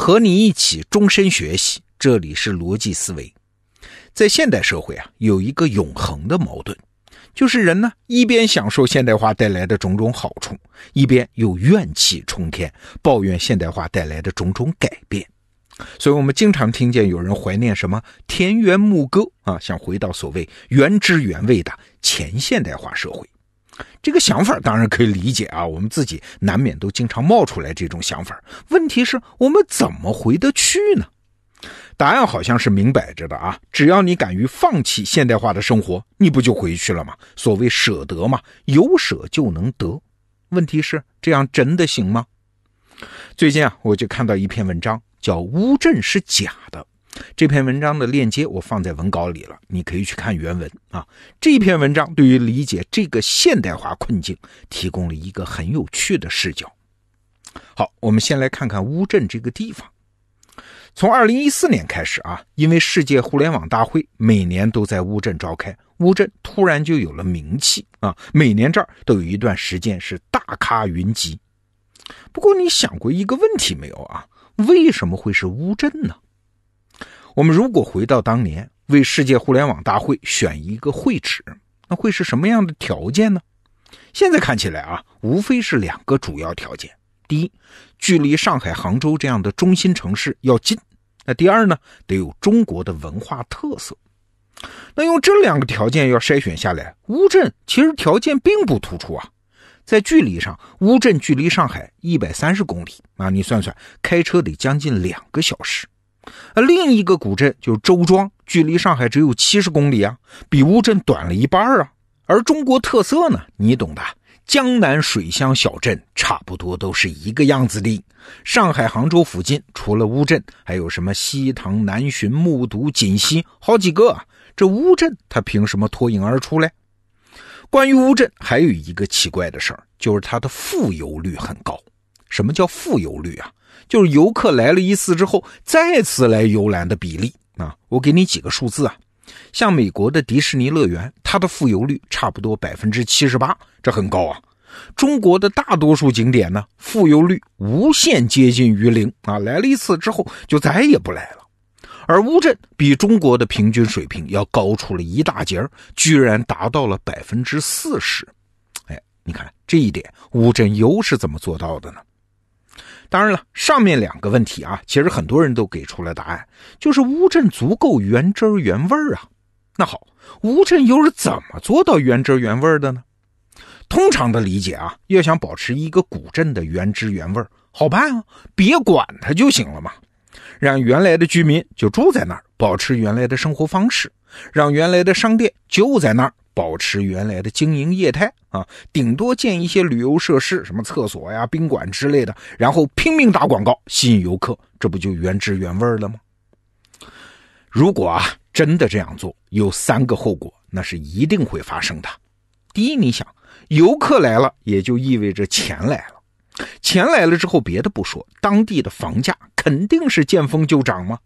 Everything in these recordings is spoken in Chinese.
和你一起终身学习，这里是逻辑思维。在现代社会啊，有一个永恒的矛盾，就是人呢一边享受现代化带来的种种好处，一边又怨气冲天，抱怨现代化带来的种种改变。所以，我们经常听见有人怀念什么田园牧歌啊，想回到所谓原汁原味的前现代化社会。这个想法当然可以理解啊，我们自己难免都经常冒出来这种想法。问题是我们怎么回得去呢？答案好像是明摆着的啊，只要你敢于放弃现代化的生活，你不就回去了吗？所谓舍得嘛，有舍就能得。问题是这样真的行吗？最近啊，我就看到一篇文章。叫乌镇是假的，这篇文章的链接我放在文稿里了，你可以去看原文啊。这篇文章对于理解这个现代化困境提供了一个很有趣的视角。好，我们先来看看乌镇这个地方。从二零一四年开始啊，因为世界互联网大会每年都在乌镇召开，乌镇突然就有了名气啊，每年这儿都有一段时间是大咖云集。不过你想过一个问题没有啊？为什么会是乌镇呢？我们如果回到当年为世界互联网大会选一个会址，那会是什么样的条件呢？现在看起来啊，无非是两个主要条件：第一，距离上海、杭州这样的中心城市要近；那第二呢，得有中国的文化特色。那用这两个条件要筛选下来，乌镇其实条件并不突出啊。在距离上，乌镇距离上海一百三十公里啊，你算算，开车得将近两个小时。另一个古镇就是周庄，距离上海只有七十公里啊，比乌镇短了一半啊。而中国特色呢，你懂的，江南水乡小镇差不多都是一个样子的。上海、杭州附近除了乌镇，还有什么西塘、南浔、木渎、锦溪，好几个啊。这乌镇它凭什么脱颖而出嘞？关于乌镇，还有一个奇怪的事儿，就是它的复游率很高。什么叫复游率啊？就是游客来了一次之后，再次来游览的比例啊。我给你几个数字啊，像美国的迪士尼乐园，它的复游率差不多百分之七十八，这很高啊。中国的大多数景点呢，复游率无限接近于零啊，来了一次之后就再也不来了。而乌镇比中国的平均水平要高出了一大截居然达到了百分之四十。哎，你看这一点，乌镇又是怎么做到的呢？当然了，上面两个问题啊，其实很多人都给出了答案，就是乌镇足够原汁原味啊。那好，乌镇又是怎么做到原汁原味的呢？通常的理解啊，要想保持一个古镇的原汁原味，好办啊，别管它就行了嘛。让原来的居民就住在那儿，保持原来的生活方式；让原来的商店就在那儿，保持原来的经营业态啊，顶多建一些旅游设施，什么厕所呀、宾馆之类的，然后拼命打广告吸引游客，这不就原汁原味了吗？如果啊真的这样做，有三个后果，那是一定会发生的。第一，你想，游客来了，也就意味着钱来了。钱来了之后，别的不说，当地的房价肯定是见风就涨吗？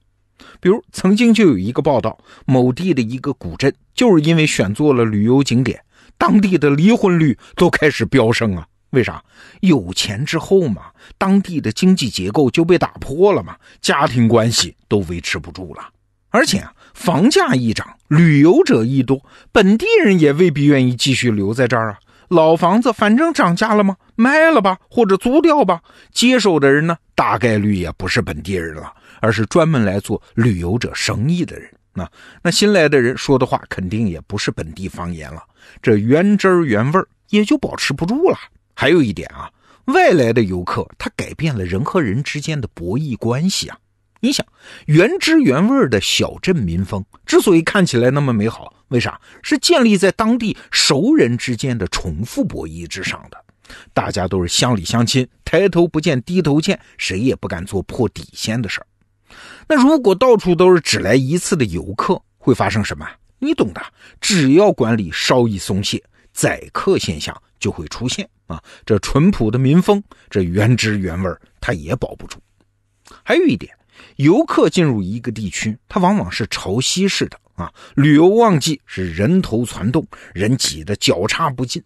比如曾经就有一个报道，某地的一个古镇，就是因为选做了旅游景点，当地的离婚率都开始飙升啊！为啥？有钱之后嘛，当地的经济结构就被打破了嘛，家庭关系都维持不住了。而且啊，房价一涨，旅游者一多，本地人也未必愿意继续留在这儿啊。老房子反正涨价了吗？卖了吧，或者租掉吧。接手的人呢，大概率也不是本地人了，而是专门来做旅游者生意的人。那那新来的人说的话，肯定也不是本地方言了。这原汁原味也就保持不住了。还有一点啊，外来的游客他改变了人和人之间的博弈关系啊。你想，原汁原味的小镇民风之所以看起来那么美好，为啥？是建立在当地熟人之间的重复博弈之上的。大家都是乡里乡亲，抬头不见低头见，谁也不敢做破底线的事儿。那如果到处都是只来一次的游客，会发生什么？你懂的。只要管理稍一松懈，宰客现象就会出现啊！这淳朴的民风，这原汁原味，它也保不住。还有一点。游客进入一个地区，它往往是潮汐式的啊。旅游旺季是人头攒动，人挤得脚插不进；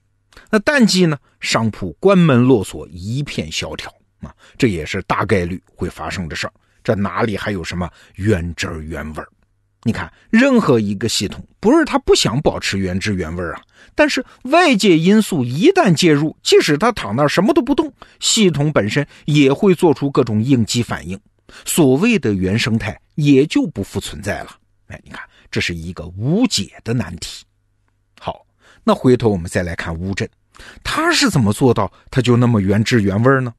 那淡季呢，商铺关门落锁，一片萧条啊。这也是大概率会发生的事儿。这哪里还有什么原汁原味？你看，任何一个系统，不是他不想保持原汁原味啊，但是外界因素一旦介入，即使他躺那儿什么都不动，系统本身也会做出各种应激反应，所谓的原生态也就不复存在了。哎，你看，这是一个无解的难题。好，那回头我们再来看乌镇，他是怎么做到他就那么原汁原味呢？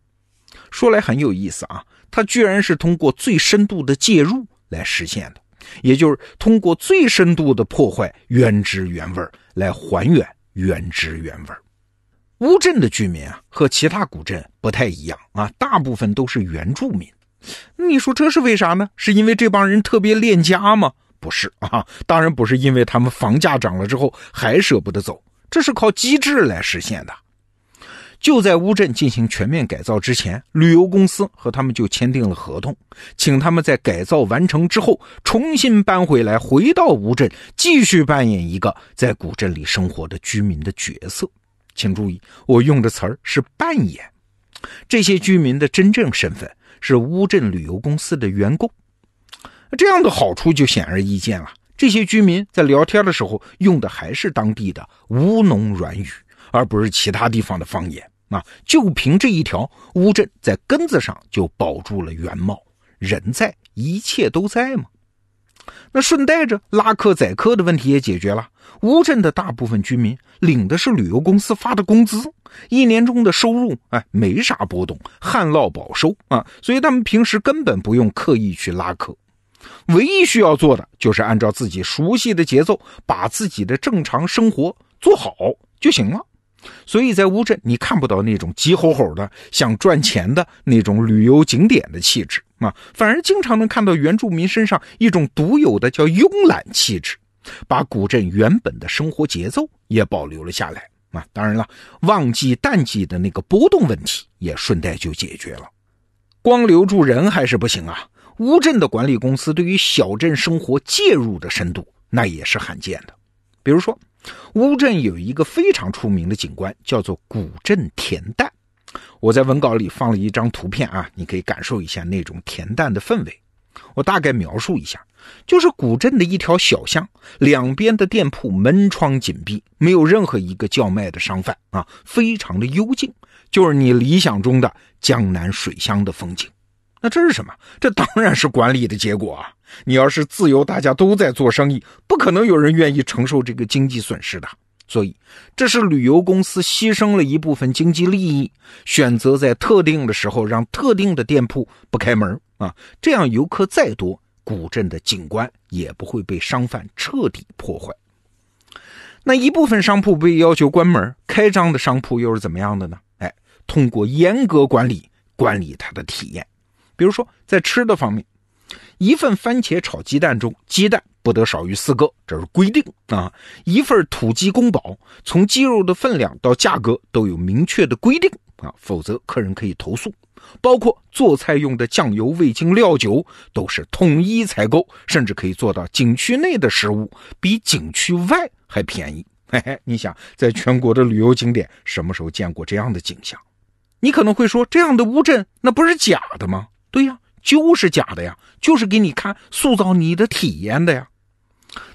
说来很有意思啊，他居然是通过最深度的介入来实现的。也就是通过最深度的破坏原汁原味来还原原汁原味乌镇的居民啊，和其他古镇不太一样啊，大部分都是原住民。你说这是为啥呢？是因为这帮人特别恋家吗？不是啊，当然不是，因为他们房价涨了之后还舍不得走，这是靠机制来实现的。就在乌镇进行全面改造之前，旅游公司和他们就签订了合同，请他们在改造完成之后重新搬回来，回到乌镇，继续扮演一个在古镇里生活的居民的角色。请注意，我用的词儿是扮演。这些居民的真正身份是乌镇旅游公司的员工。这样的好处就显而易见了。这些居民在聊天的时候用的还是当地的乌侬软语。而不是其他地方的方言啊！就凭这一条，乌镇在根子上就保住了原貌，人在，一切都在嘛。那顺带着拉客载客的问题也解决了。乌镇的大部分居民领的是旅游公司发的工资，一年中的收入哎没啥波动，旱涝保收啊，所以他们平时根本不用刻意去拉客，唯一需要做的就是按照自己熟悉的节奏，把自己的正常生活做好就行了。所以在乌镇，你看不到那种急吼吼的想赚钱的那种旅游景点的气质啊，反而经常能看到原住民身上一种独有的叫慵懒气质，把古镇原本的生活节奏也保留了下来啊。当然了，旺季淡季的那个波动问题也顺带就解决了。光留住人还是不行啊，乌镇的管理公司对于小镇生活介入的深度，那也是罕见的。比如说。乌镇有一个非常出名的景观，叫做古镇田蛋。我在文稿里放了一张图片啊，你可以感受一下那种恬淡的氛围。我大概描述一下，就是古镇的一条小巷，两边的店铺门窗紧闭，没有任何一个叫卖的商贩啊，非常的幽静，就是你理想中的江南水乡的风景。那这是什么？这当然是管理的结果啊！你要是自由，大家都在做生意，不可能有人愿意承受这个经济损失的。所以，这是旅游公司牺牲了一部分经济利益，选择在特定的时候让特定的店铺不开门啊，这样游客再多，古镇的景观也不会被商贩彻底破坏。那一部分商铺被要求关门，开张的商铺又是怎么样的呢？哎，通过严格管理，管理它的体验。比如说，在吃的方面，一份番茄炒鸡蛋中，鸡蛋不得少于四个，这是规定啊。一份土鸡宫保，从鸡肉的分量到价格都有明确的规定啊，否则客人可以投诉。包括做菜用的酱油、味精、料酒都是统一采购，甚至可以做到景区内的食物比景区外还便宜。嘿嘿，你想，在全国的旅游景点，什么时候见过这样的景象？你可能会说，这样的乌镇那不是假的吗？对呀，就是假的呀，就是给你看、塑造你的体验的呀。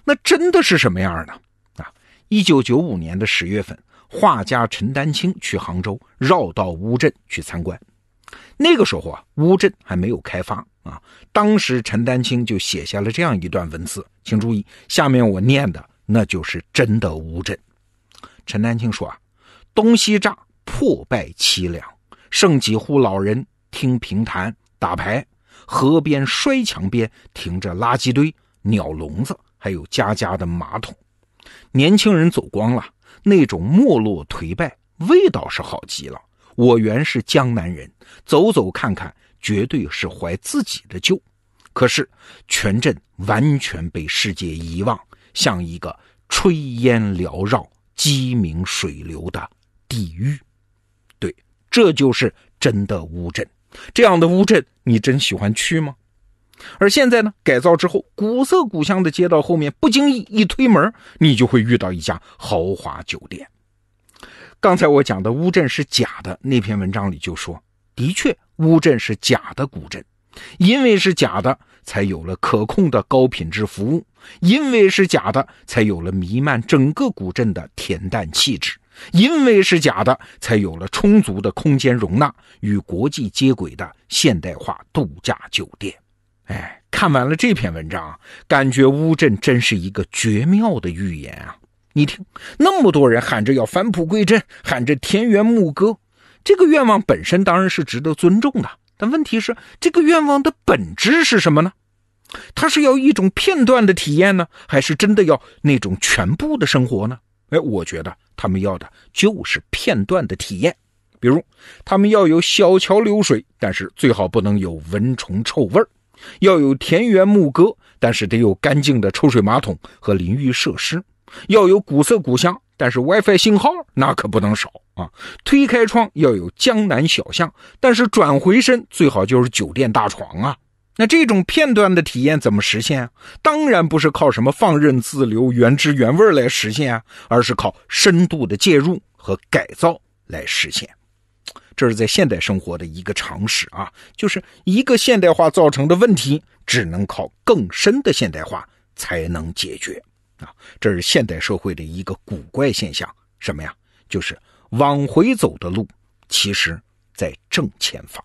那真的是什么样呢？啊，一九九五年的十月份，画家陈丹青去杭州，绕道乌镇去参观。那个时候啊，乌镇还没有开发啊。当时陈丹青就写下了这样一段文字，请注意，下面我念的那就是真的乌镇。陈丹青说啊：“东西栅破败凄凉，剩几户老人听评弹。”打牌，河边摔墙边停着垃圾堆、鸟笼子，还有家家的马桶。年轻人走光了，那种没落颓败，味道是好极了。我原是江南人，走走看看，绝对是怀自己的旧。可是全镇完全被世界遗忘，像一个炊烟缭绕、鸡鸣水流的地狱。对，这就是真的乌镇。这样的乌镇，你真喜欢去吗？而现在呢，改造之后，古色古香的街道后面，不经意一推门，你就会遇到一家豪华酒店。刚才我讲的乌镇是假的那篇文章里就说，的确，乌镇是假的古镇，因为是假的，才有了可控的高品质服务；因为是假的，才有了弥漫整个古镇的恬淡气质；因为是假的，才有了充足的空间容纳与国际接轨的现代化度假酒店。哎，看完了这篇文章，感觉乌镇真是一个绝妙的预言啊！你听，那么多人喊着要返璞归真，喊着田园牧歌，这个愿望本身当然是值得尊重的。但问题是，这个愿望的本质是什么呢？他是要一种片段的体验呢，还是真的要那种全部的生活呢？哎，我觉得他们要的就是片段的体验。比如，他们要有小桥流水，但是最好不能有蚊虫臭味儿。要有田园牧歌，但是得有干净的抽水马桶和淋浴设施；要有古色古香，但是 WiFi 信号那可不能少啊！推开窗要有江南小巷，但是转回身最好就是酒店大床啊！那这种片段的体验怎么实现啊？当然不是靠什么放任自流、原汁原味来实现啊，而是靠深度的介入和改造来实现。这是在现代生活的一个常识啊，就是一个现代化造成的问题，只能靠更深的现代化才能解决啊。这是现代社会的一个古怪现象，什么呀？就是往回走的路，其实在正前方。